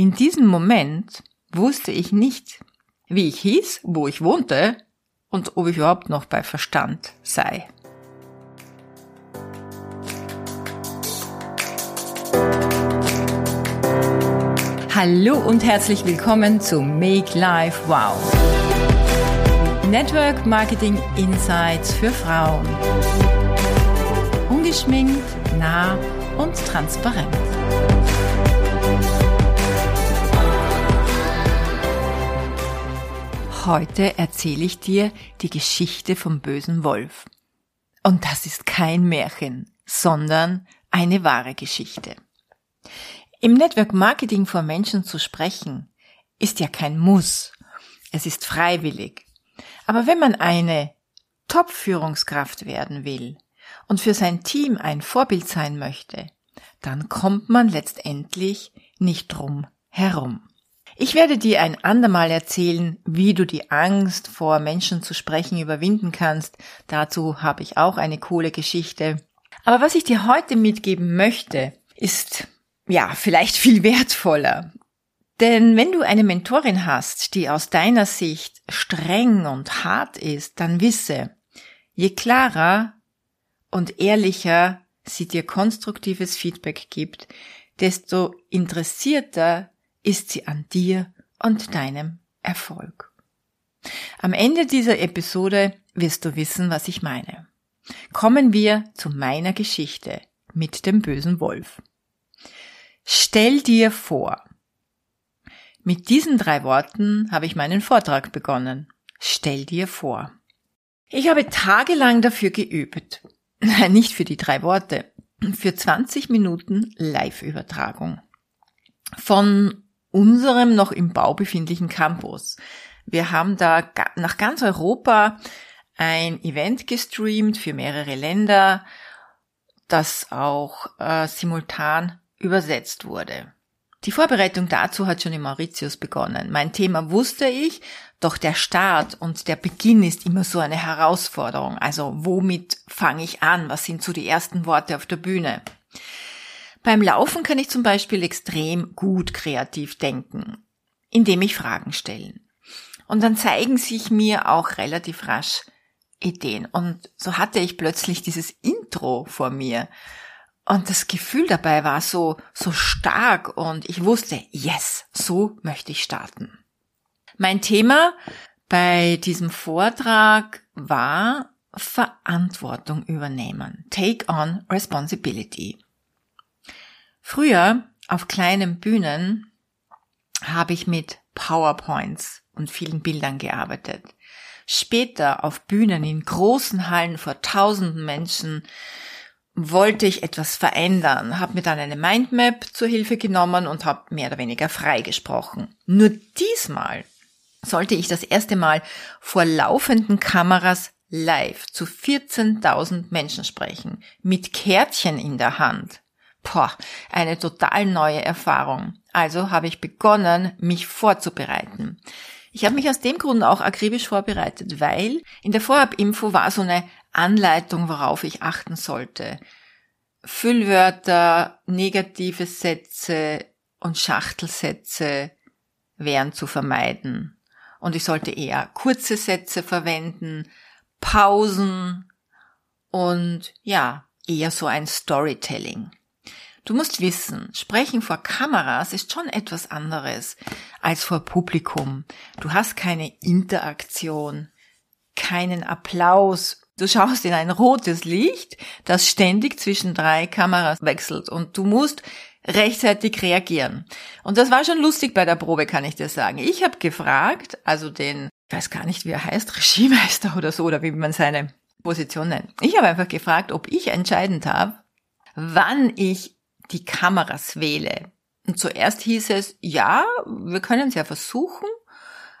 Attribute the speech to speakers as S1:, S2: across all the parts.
S1: In diesem Moment wusste ich nicht, wie ich hieß, wo ich wohnte und ob ich überhaupt noch bei Verstand sei. Hallo und herzlich willkommen zu Make Life Wow. Network Marketing Insights für Frauen. Ungeschminkt, nah und transparent. Heute erzähle ich dir die Geschichte vom bösen Wolf. Und das ist kein Märchen, sondern eine wahre Geschichte. Im Network Marketing vor Menschen zu sprechen, ist ja kein Muss. Es ist freiwillig. Aber wenn man eine Top-Führungskraft werden will und für sein Team ein Vorbild sein möchte, dann kommt man letztendlich nicht drum herum. Ich werde dir ein andermal erzählen, wie du die Angst vor Menschen zu sprechen überwinden kannst. Dazu habe ich auch eine coole Geschichte. Aber was ich dir heute mitgeben möchte, ist ja vielleicht viel wertvoller. Denn wenn du eine Mentorin hast, die aus deiner Sicht streng und hart ist, dann wisse, je klarer und ehrlicher sie dir konstruktives Feedback gibt, desto interessierter ist sie an dir und deinem Erfolg. Am Ende dieser Episode wirst du wissen, was ich meine. Kommen wir zu meiner Geschichte mit dem bösen Wolf. Stell dir vor. Mit diesen drei Worten habe ich meinen Vortrag begonnen. Stell dir vor. Ich habe tagelang dafür geübt. Nicht für die drei Worte, für 20 Minuten Live-Übertragung. Von unserem noch im Bau befindlichen Campus. Wir haben da nach ganz Europa ein Event gestreamt für mehrere Länder, das auch äh, simultan übersetzt wurde. Die Vorbereitung dazu hat schon in Mauritius begonnen. Mein Thema wusste ich, doch der Start und der Beginn ist immer so eine Herausforderung. Also womit fange ich an? Was sind so die ersten Worte auf der Bühne? Beim Laufen kann ich zum Beispiel extrem gut kreativ denken, indem ich Fragen stelle. Und dann zeigen sich mir auch relativ rasch Ideen. Und so hatte ich plötzlich dieses Intro vor mir. Und das Gefühl dabei war so, so stark und ich wusste, yes, so möchte ich starten. Mein Thema bei diesem Vortrag war Verantwortung übernehmen. Take on responsibility. Früher auf kleinen Bühnen habe ich mit PowerPoints und vielen Bildern gearbeitet. Später auf Bühnen in großen Hallen vor tausenden Menschen wollte ich etwas verändern, habe mir dann eine Mindmap zur Hilfe genommen und habe mehr oder weniger freigesprochen. Nur diesmal sollte ich das erste Mal vor laufenden Kameras live zu 14.000 Menschen sprechen, mit Kärtchen in der Hand. Boah, eine total neue Erfahrung. Also habe ich begonnen, mich vorzubereiten. Ich habe mich aus dem Grund auch akribisch vorbereitet, weil in der Vorab-Info war so eine Anleitung, worauf ich achten sollte. Füllwörter, negative Sätze und Schachtelsätze wären zu vermeiden. Und ich sollte eher kurze Sätze verwenden, Pausen und ja, eher so ein Storytelling. Du musst wissen, sprechen vor Kameras ist schon etwas anderes als vor Publikum. Du hast keine Interaktion, keinen Applaus. Du schaust in ein rotes Licht, das ständig zwischen drei Kameras wechselt und du musst rechtzeitig reagieren. Und das war schon lustig bei der Probe, kann ich dir sagen. Ich habe gefragt, also den, ich weiß gar nicht, wie er heißt, Regiemeister oder so, oder wie man seine Position nennt. Ich habe einfach gefragt, ob ich entscheidend habe, wann ich die Kameras wähle. Und zuerst hieß es, ja, wir können es ja versuchen,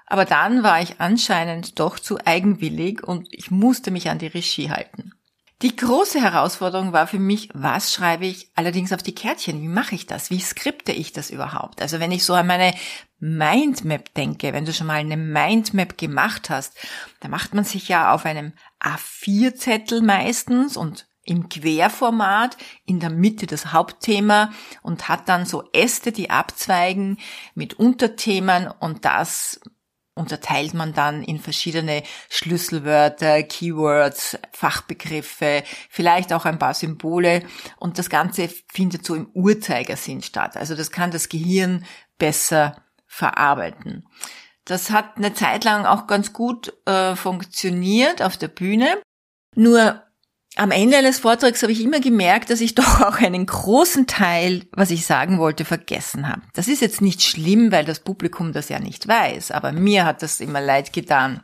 S1: aber dann war ich anscheinend doch zu eigenwillig und ich musste mich an die Regie halten. Die große Herausforderung war für mich, was schreibe ich allerdings auf die Kärtchen? Wie mache ich das? Wie skripte ich das überhaupt? Also wenn ich so an meine Mindmap denke, wenn du schon mal eine Mindmap gemacht hast, da macht man sich ja auf einem A4-Zettel meistens und im Querformat in der Mitte das Hauptthema und hat dann so Äste, die abzweigen mit Unterthemen und das unterteilt man dann in verschiedene Schlüsselwörter, Keywords, Fachbegriffe, vielleicht auch ein paar Symbole und das Ganze findet so im Uhrzeigersinn statt. Also das kann das Gehirn besser verarbeiten. Das hat eine Zeit lang auch ganz gut äh, funktioniert auf der Bühne. Nur am Ende eines Vortrags habe ich immer gemerkt, dass ich doch auch einen großen Teil, was ich sagen wollte, vergessen habe. Das ist jetzt nicht schlimm, weil das Publikum das ja nicht weiß, aber mir hat das immer leid getan.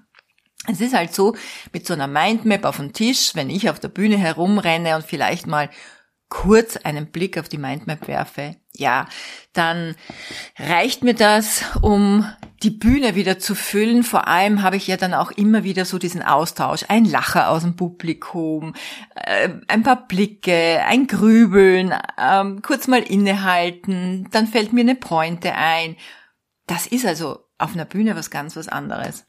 S1: Es ist halt so, mit so einer Mindmap auf dem Tisch, wenn ich auf der Bühne herumrenne und vielleicht mal kurz einen Blick auf die Mindmap werfe, ja, dann reicht mir das, um die Bühne wieder zu füllen. Vor allem habe ich ja dann auch immer wieder so diesen Austausch, ein Lacher aus dem Publikum, äh, ein paar Blicke, ein Grübeln, äh, kurz mal innehalten, dann fällt mir eine Pointe ein. Das ist also auf einer Bühne was ganz was anderes.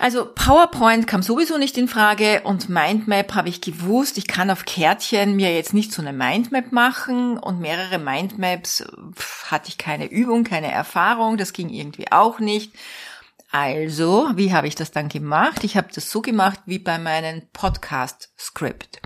S1: Also PowerPoint kam sowieso nicht in Frage und Mindmap habe ich gewusst, ich kann auf Kärtchen mir jetzt nicht so eine Mindmap machen und mehrere Mindmaps pff, hatte ich keine Übung, keine Erfahrung, das ging irgendwie auch nicht. Also, wie habe ich das dann gemacht? Ich habe das so gemacht wie bei meinem Podcast-Script.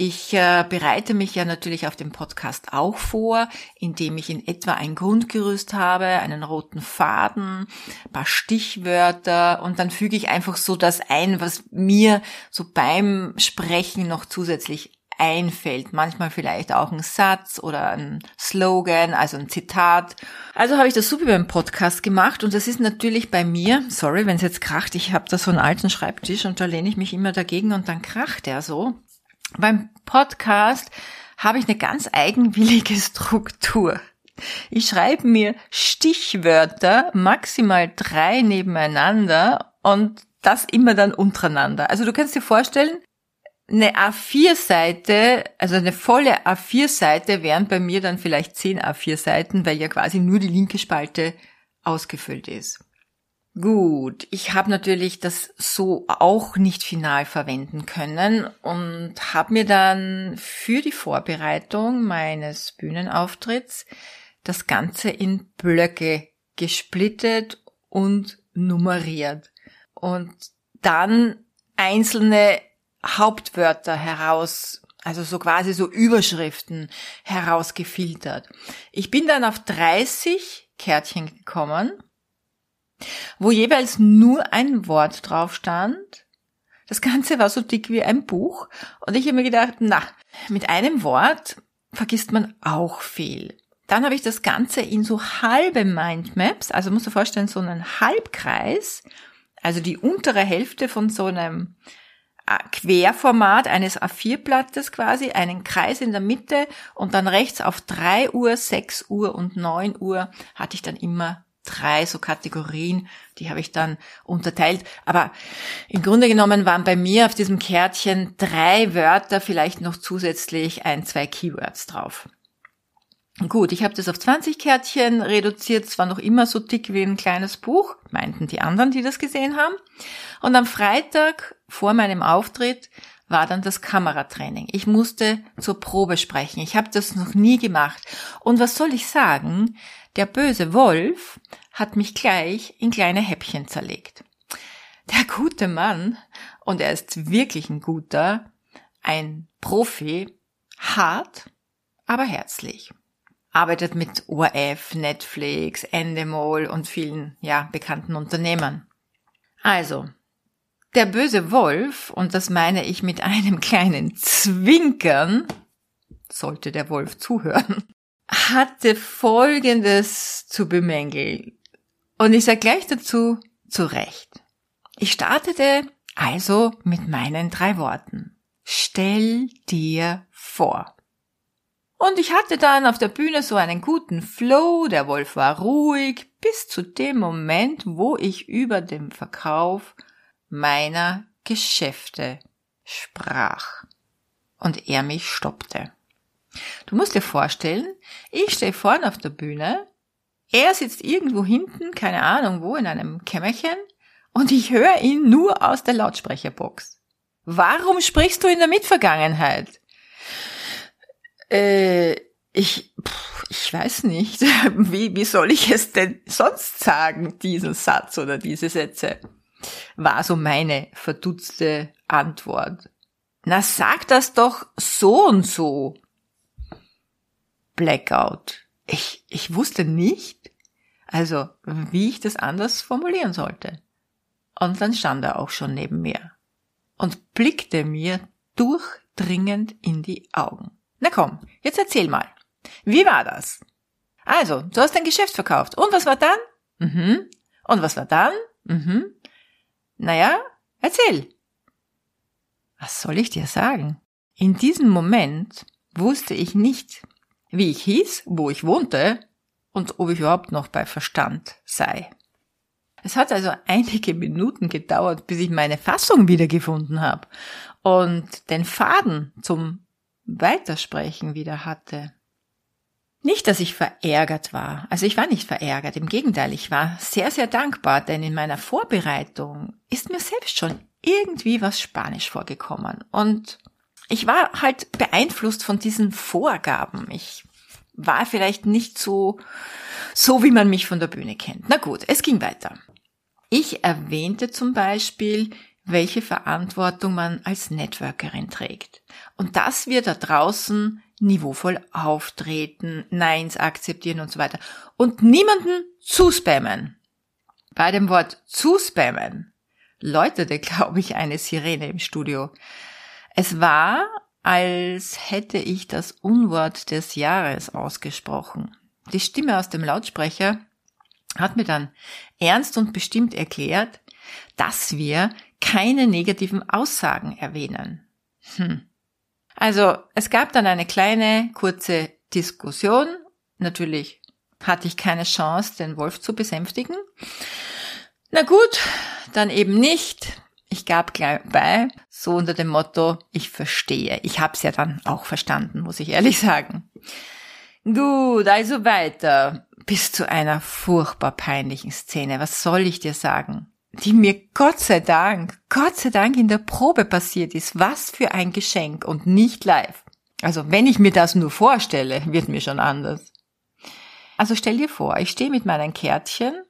S1: Ich äh, bereite mich ja natürlich auf dem Podcast auch vor, indem ich in etwa ein Grundgerüst habe, einen roten Faden, paar Stichwörter und dann füge ich einfach so das ein, was mir so beim Sprechen noch zusätzlich einfällt. Manchmal vielleicht auch ein Satz oder ein Slogan, also ein Zitat. Also habe ich das super beim Podcast gemacht und das ist natürlich bei mir, sorry, wenn es jetzt kracht, ich habe da so einen alten Schreibtisch und da lehne ich mich immer dagegen und dann kracht er so. Beim Podcast habe ich eine ganz eigenwillige Struktur. Ich schreibe mir Stichwörter, maximal drei nebeneinander und das immer dann untereinander. Also du kannst dir vorstellen, eine A4-Seite, also eine volle A4-Seite wären bei mir dann vielleicht zehn A4-Seiten, weil ja quasi nur die linke Spalte ausgefüllt ist. Gut, ich habe natürlich das so auch nicht final verwenden können und habe mir dann für die Vorbereitung meines Bühnenauftritts das Ganze in Blöcke gesplittet und nummeriert und dann einzelne Hauptwörter heraus, also so quasi so Überschriften herausgefiltert. Ich bin dann auf 30 Kärtchen gekommen wo jeweils nur ein Wort drauf stand. Das Ganze war so dick wie ein Buch und ich habe mir gedacht, na, mit einem Wort vergisst man auch viel. Dann habe ich das Ganze in so halbe Mindmaps, also musst du vorstellen, so einen Halbkreis, also die untere Hälfte von so einem äh, Querformat eines A4-Blattes quasi, einen Kreis in der Mitte und dann rechts auf 3 Uhr, 6 Uhr und 9 Uhr hatte ich dann immer drei so Kategorien, die habe ich dann unterteilt. Aber im Grunde genommen waren bei mir auf diesem Kärtchen drei Wörter, vielleicht noch zusätzlich ein, zwei Keywords drauf. Gut, ich habe das auf 20 Kärtchen reduziert, zwar noch immer so dick wie ein kleines Buch, meinten die anderen, die das gesehen haben. Und am Freitag vor meinem Auftritt war dann das Kameratraining. Ich musste zur Probe sprechen. Ich habe das noch nie gemacht. Und was soll ich sagen? Der böse Wolf hat mich gleich in kleine Häppchen zerlegt. Der gute Mann, und er ist wirklich ein guter, ein Profi, hart, aber herzlich. Arbeitet mit ORF, Netflix, Endemol und vielen, ja, bekannten Unternehmern. Also, der böse Wolf, und das meine ich mit einem kleinen Zwinkern, sollte der Wolf zuhören, hatte Folgendes zu bemängeln. Und ich sage gleich dazu, zu Recht. Ich startete also mit meinen drei Worten. Stell dir vor. Und ich hatte dann auf der Bühne so einen guten Flow, der Wolf war ruhig, bis zu dem Moment, wo ich über dem Verkauf meiner Geschäfte sprach und er mich stoppte. Du musst dir vorstellen, ich stehe vorne auf der Bühne, er sitzt irgendwo hinten, keine Ahnung wo, in einem Kämmerchen, und ich höre ihn nur aus der Lautsprecherbox. Warum sprichst du in der Mitvergangenheit? Äh, ich, pff, ich weiß nicht. Wie, wie soll ich es denn sonst sagen, diesen Satz oder diese Sätze? War so meine verdutzte Antwort. Na, sag das doch so und so. Blackout. Ich, ich wusste nicht, also wie ich das anders formulieren sollte. Und dann stand er auch schon neben mir und blickte mir durchdringend in die Augen. Na komm, jetzt erzähl mal. Wie war das? Also, du hast dein Geschäft verkauft. Und was war dann? Mhm. Und was war dann? Mhm. Naja, erzähl. Was soll ich dir sagen? In diesem Moment wusste ich nicht, wie ich hieß, wo ich wohnte und ob ich überhaupt noch bei Verstand sei. Es hat also einige Minuten gedauert, bis ich meine Fassung wiedergefunden habe und den Faden zum Weitersprechen wieder hatte. Nicht, dass ich verärgert war. Also ich war nicht verärgert. Im Gegenteil, ich war sehr, sehr dankbar, denn in meiner Vorbereitung ist mir selbst schon irgendwie was Spanisch vorgekommen. Und ich war halt beeinflusst von diesen Vorgaben. Ich war vielleicht nicht so, so wie man mich von der Bühne kennt. Na gut, es ging weiter. Ich erwähnte zum Beispiel, welche Verantwortung man als Networkerin trägt. Und dass wir da draußen niveauvoll auftreten, Neins akzeptieren und so weiter. Und niemanden zuspammen. Bei dem Wort zuspammen läutete, glaube ich, eine Sirene im Studio. Es war, als hätte ich das Unwort des Jahres ausgesprochen. Die Stimme aus dem Lautsprecher hat mir dann ernst und bestimmt erklärt, dass wir keine negativen Aussagen erwähnen. Hm. Also es gab dann eine kleine, kurze Diskussion. Natürlich hatte ich keine Chance, den Wolf zu besänftigen. Na gut, dann eben nicht. Ich gab gleich bei, so unter dem Motto, ich verstehe. Ich hab's ja dann auch verstanden, muss ich ehrlich sagen. Gut, also weiter. Bis zu einer furchtbar peinlichen Szene. Was soll ich dir sagen? Die mir Gott sei Dank, Gott sei Dank in der Probe passiert ist. Was für ein Geschenk und nicht live. Also wenn ich mir das nur vorstelle, wird mir schon anders. Also stell dir vor, ich stehe mit meinen Kärtchen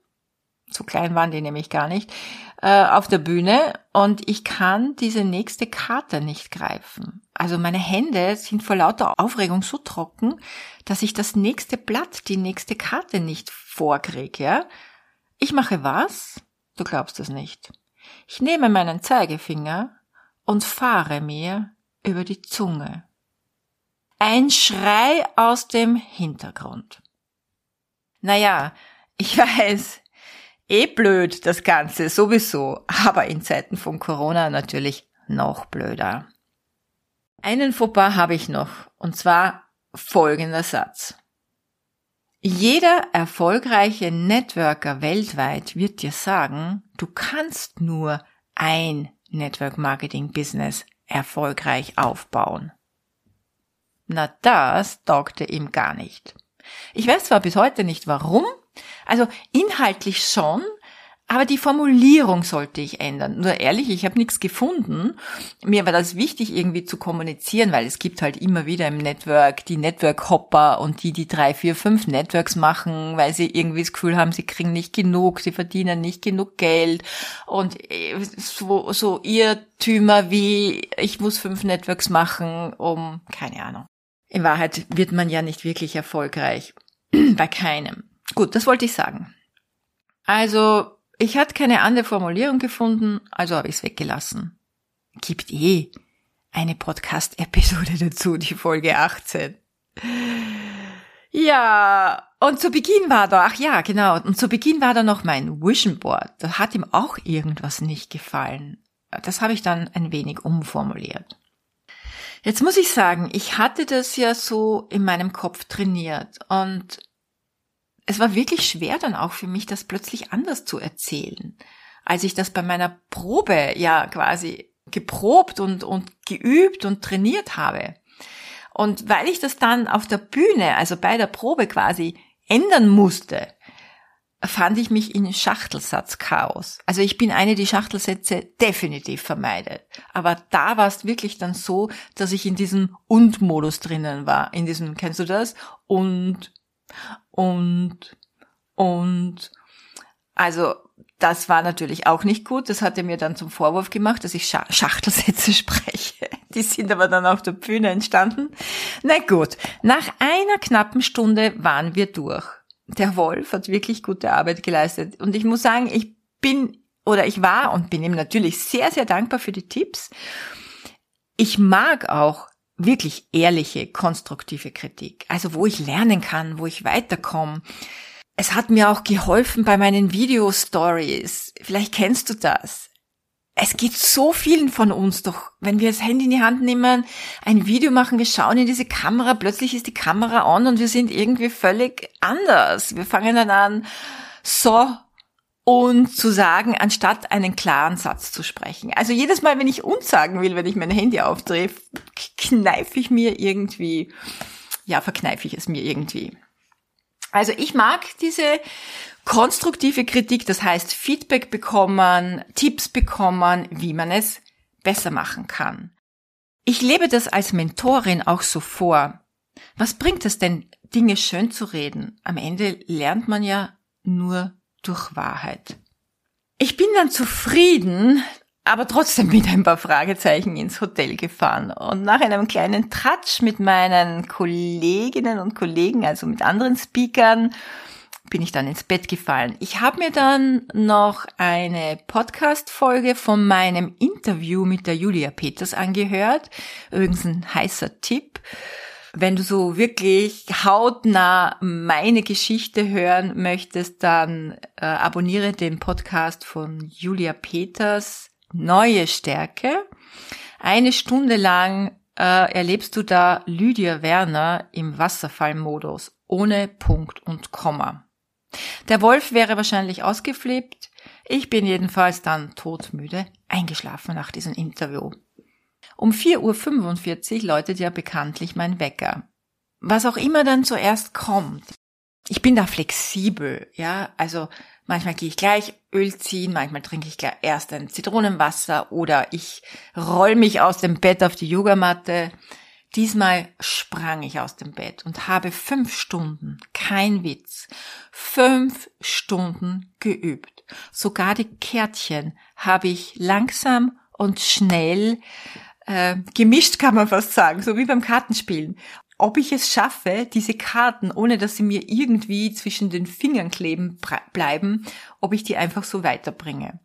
S1: so klein waren die nämlich gar nicht, äh, auf der Bühne und ich kann diese nächste Karte nicht greifen. Also meine Hände sind vor lauter Aufregung so trocken, dass ich das nächste Blatt, die nächste Karte nicht vorkriege, ja? Ich mache was? Du glaubst es nicht. Ich nehme meinen Zeigefinger und fahre mir über die Zunge. Ein Schrei aus dem Hintergrund. Naja, ich weiß, Eh blöd, das Ganze sowieso, aber in Zeiten von Corona natürlich noch blöder. Einen Fauxpas habe ich noch, und zwar folgender Satz. Jeder erfolgreiche Networker weltweit wird dir sagen, du kannst nur ein Network Marketing Business erfolgreich aufbauen. Na, das taugte ihm gar nicht. Ich weiß zwar bis heute nicht warum, also inhaltlich schon, aber die Formulierung sollte ich ändern. Nur ehrlich, ich habe nichts gefunden. Mir war das wichtig, irgendwie zu kommunizieren, weil es gibt halt immer wieder im Network die Network-Hopper und die, die drei, vier, fünf Networks machen, weil sie irgendwie das Gefühl haben, sie kriegen nicht genug, sie verdienen nicht genug Geld und äh, so, so Irrtümer wie, ich muss fünf Networks machen, um, keine Ahnung. In Wahrheit wird man ja nicht wirklich erfolgreich. Bei keinem. Gut, das wollte ich sagen. Also, ich hatte keine andere Formulierung gefunden, also habe ich es weggelassen. Gibt eh eine Podcast-Episode dazu, die Folge 18. Ja, und zu Beginn war da, ach ja, genau, und zu Beginn war da noch mein Vision Board. Da hat ihm auch irgendwas nicht gefallen. Das habe ich dann ein wenig umformuliert. Jetzt muss ich sagen, ich hatte das ja so in meinem Kopf trainiert und es war wirklich schwer dann auch für mich, das plötzlich anders zu erzählen. Als ich das bei meiner Probe ja quasi geprobt und, und geübt und trainiert habe. Und weil ich das dann auf der Bühne, also bei der Probe quasi ändern musste, fand ich mich in Schachtelsatzchaos. Also ich bin eine, die Schachtelsätze definitiv vermeidet. Aber da war es wirklich dann so, dass ich in diesem Und-Modus drinnen war. In diesem, kennst du das? Und, und, und. Also das war natürlich auch nicht gut. Das hat er mir dann zum Vorwurf gemacht, dass ich Schachtelsätze spreche. Die sind aber dann auf der Bühne entstanden. Na gut, nach einer knappen Stunde waren wir durch der Wolf hat wirklich gute Arbeit geleistet. Und ich muss sagen, ich bin oder ich war und bin ihm natürlich sehr, sehr dankbar für die Tipps. Ich mag auch wirklich ehrliche, konstruktive Kritik. Also wo ich lernen kann, wo ich weiterkomme. Es hat mir auch geholfen bei meinen Video-Stories. Vielleicht kennst du das es geht so vielen von uns doch, wenn wir das Handy in die Hand nehmen, ein Video machen, wir schauen in diese Kamera, plötzlich ist die Kamera on und wir sind irgendwie völlig anders. Wir fangen dann an, so und zu sagen, anstatt einen klaren Satz zu sprechen. Also jedes Mal, wenn ich uns sagen will, wenn ich mein Handy aufdrehe, kneife ich mir irgendwie, ja, verkneife ich es mir irgendwie. Also ich mag diese konstruktive Kritik, das heißt Feedback bekommen, Tipps bekommen, wie man es besser machen kann. Ich lebe das als Mentorin auch so vor. Was bringt es denn, Dinge schön zu reden? Am Ende lernt man ja nur durch Wahrheit. Ich bin dann zufrieden, aber trotzdem mit ein paar Fragezeichen ins Hotel gefahren. Und nach einem kleinen Tratsch mit meinen Kolleginnen und Kollegen, also mit anderen Speakern, bin ich dann ins Bett gefallen. Ich habe mir dann noch eine Podcast-Folge von meinem Interview mit der Julia Peters angehört. Übrigens ein heißer Tipp. Wenn du so wirklich hautnah meine Geschichte hören möchtest, dann äh, abonniere den Podcast von Julia Peters Neue Stärke. Eine Stunde lang äh, erlebst du da Lydia Werner im Wasserfallmodus ohne Punkt und Komma. Der Wolf wäre wahrscheinlich ausgeflippt. Ich bin jedenfalls dann todmüde eingeschlafen nach diesem Interview. Um 4.45 Uhr läutet ja bekanntlich mein Wecker. Was auch immer dann zuerst kommt. Ich bin da flexibel, ja, also manchmal gehe ich gleich Öl ziehen, manchmal trinke ich erst ein Zitronenwasser oder ich roll mich aus dem Bett auf die Yogamatte. Diesmal sprang ich aus dem Bett und habe fünf Stunden, kein Witz, fünf Stunden geübt. Sogar die Kärtchen habe ich langsam und schnell äh, gemischt, kann man fast sagen, so wie beim Kartenspielen. Ob ich es schaffe, diese Karten, ohne dass sie mir irgendwie zwischen den Fingern kleben bleiben, ob ich die einfach so weiterbringe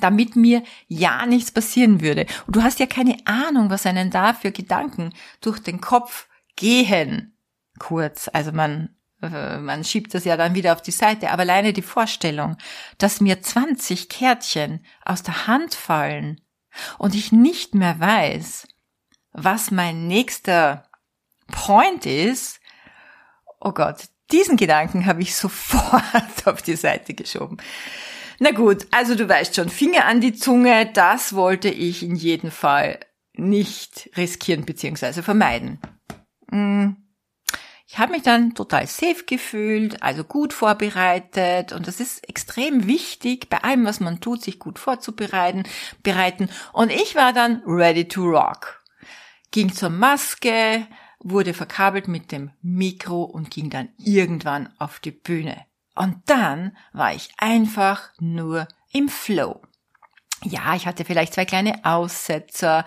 S1: damit mir ja nichts passieren würde. Und du hast ja keine Ahnung, was einen da für Gedanken durch den Kopf gehen. Kurz, also man, äh, man schiebt das ja dann wieder auf die Seite, aber alleine die Vorstellung, dass mir 20 Kärtchen aus der Hand fallen und ich nicht mehr weiß, was mein nächster Point ist, oh Gott, diesen Gedanken habe ich sofort auf die Seite geschoben. Na gut, also du weißt schon, Finger an die Zunge, das wollte ich in jedem Fall nicht riskieren bzw. vermeiden. Hm. Ich habe mich dann total safe gefühlt, also gut vorbereitet und das ist extrem wichtig, bei allem, was man tut, sich gut vorzubereiten. Bereiten. Und ich war dann ready to rock. Ging zur Maske, wurde verkabelt mit dem Mikro und ging dann irgendwann auf die Bühne. Und dann war ich einfach nur im Flow. Ja, ich hatte vielleicht zwei kleine Aussetzer,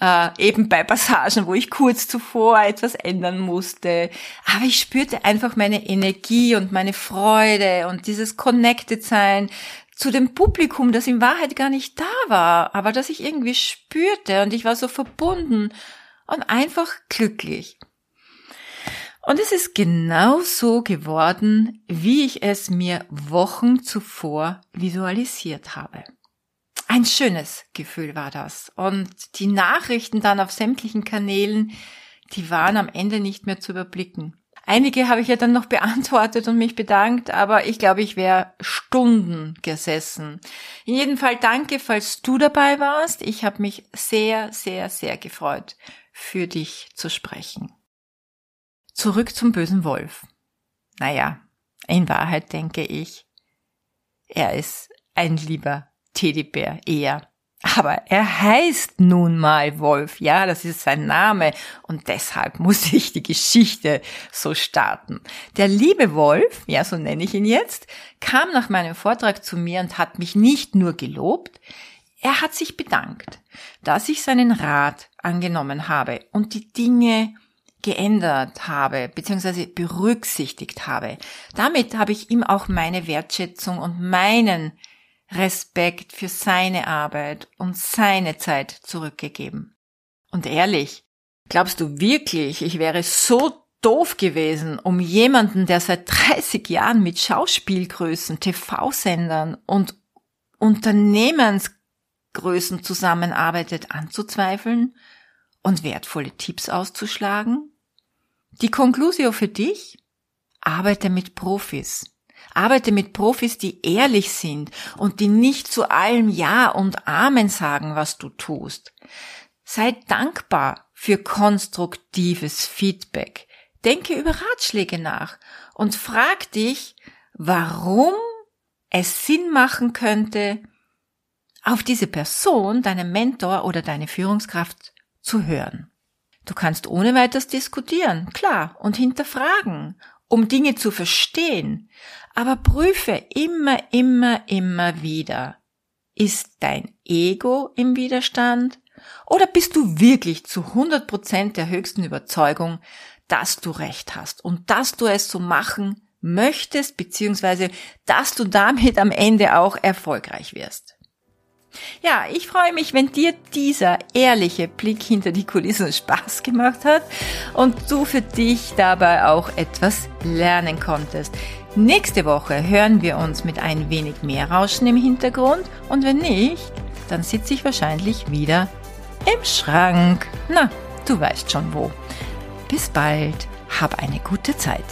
S1: äh, eben bei Passagen, wo ich kurz zuvor etwas ändern musste. Aber ich spürte einfach meine Energie und meine Freude und dieses Connected sein zu dem Publikum, das in Wahrheit gar nicht da war, aber das ich irgendwie spürte und ich war so verbunden und einfach glücklich. Und es ist genau so geworden, wie ich es mir Wochen zuvor visualisiert habe. Ein schönes Gefühl war das. Und die Nachrichten dann auf sämtlichen Kanälen, die waren am Ende nicht mehr zu überblicken. Einige habe ich ja dann noch beantwortet und mich bedankt, aber ich glaube, ich wäre Stunden gesessen. In jedem Fall danke, falls du dabei warst. Ich habe mich sehr, sehr, sehr gefreut, für dich zu sprechen. Zurück zum bösen Wolf. Naja, in Wahrheit denke ich, er ist ein lieber Teddybär eher. Aber er heißt nun mal Wolf, ja, das ist sein Name und deshalb muss ich die Geschichte so starten. Der liebe Wolf, ja, so nenne ich ihn jetzt, kam nach meinem Vortrag zu mir und hat mich nicht nur gelobt, er hat sich bedankt, dass ich seinen Rat angenommen habe und die Dinge geändert habe, beziehungsweise berücksichtigt habe. Damit habe ich ihm auch meine Wertschätzung und meinen Respekt für seine Arbeit und seine Zeit zurückgegeben. Und ehrlich, glaubst du wirklich, ich wäre so doof gewesen, um jemanden, der seit 30 Jahren mit Schauspielgrößen, TV-Sendern und Unternehmensgrößen zusammenarbeitet, anzuzweifeln und wertvolle Tipps auszuschlagen? Die Conclusio für dich? Arbeite mit Profis. Arbeite mit Profis, die ehrlich sind und die nicht zu allem Ja und Amen sagen, was du tust. Sei dankbar für konstruktives Feedback. Denke über Ratschläge nach und frag dich, warum es Sinn machen könnte, auf diese Person, deinen Mentor oder deine Führungskraft zu hören. Du kannst ohne weiteres diskutieren, klar, und hinterfragen, um Dinge zu verstehen. Aber prüfe immer, immer, immer wieder. Ist dein Ego im Widerstand? Oder bist du wirklich zu 100 Prozent der höchsten Überzeugung, dass du recht hast und dass du es so machen möchtest, beziehungsweise dass du damit am Ende auch erfolgreich wirst? Ja, ich freue mich, wenn dir dieser ehrliche Blick hinter die Kulissen Spaß gemacht hat und du für dich dabei auch etwas lernen konntest. Nächste Woche hören wir uns mit ein wenig mehr Rauschen im Hintergrund und wenn nicht, dann sitze ich wahrscheinlich wieder im Schrank. Na, du weißt schon wo. Bis bald, hab eine gute Zeit.